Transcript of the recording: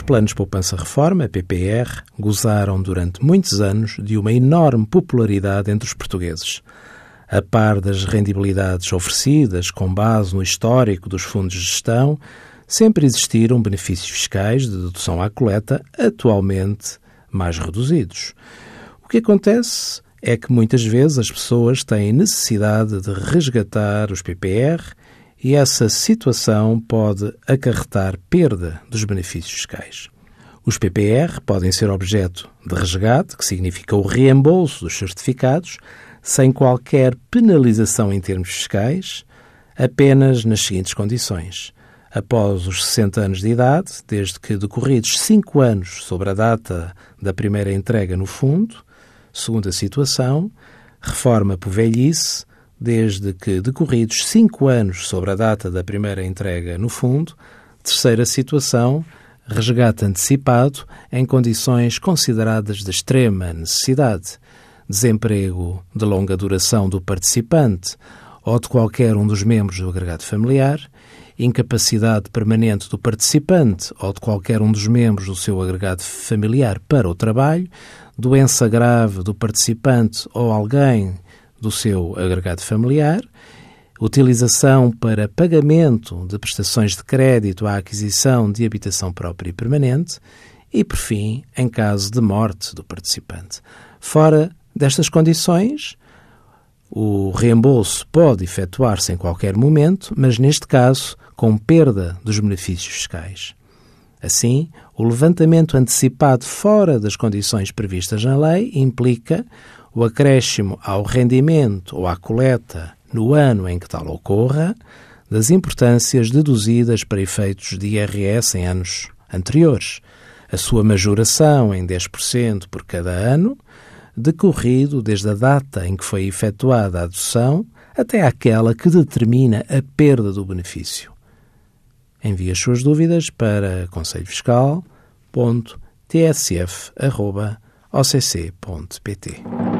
planos poupança-reforma, PPR, gozaram durante muitos anos de uma enorme popularidade entre os portugueses. A par das rendibilidades oferecidas com base no histórico dos fundos de gestão, sempre existiram benefícios fiscais de dedução à coleta, atualmente mais reduzidos. O que acontece é que muitas vezes as pessoas têm necessidade de resgatar os PPR e essa situação pode acarretar perda dos benefícios fiscais. Os PPR podem ser objeto de resgate, que significa o reembolso dos certificados, sem qualquer penalização em termos fiscais, apenas nas seguintes condições. Após os 60 anos de idade, desde que decorridos 5 anos sobre a data da primeira entrega no fundo, segunda situação, reforma por velhice, desde que decorridos cinco anos sobre a data da primeira entrega no fundo. Terceira situação, resgate antecipado em condições consideradas de extrema necessidade, desemprego de longa duração do participante ou de qualquer um dos membros do agregado familiar, incapacidade permanente do participante ou de qualquer um dos membros do seu agregado familiar para o trabalho, doença grave do participante ou alguém do seu agregado familiar, utilização para pagamento de prestações de crédito à aquisição de habitação própria e permanente e, por fim, em caso de morte do participante. Fora destas condições, o reembolso pode efetuar-se em qualquer momento, mas neste caso com perda dos benefícios fiscais. Assim, o levantamento antecipado fora das condições previstas na lei implica o acréscimo ao rendimento ou à coleta no ano em que tal ocorra das importâncias deduzidas para efeitos de IRS em anos anteriores, a sua majoração em 10% por cada ano, decorrido desde a data em que foi efetuada a adoção até aquela que determina a perda do benefício. Envie as suas dúvidas para conselhofiscal.tsf.occ.pt.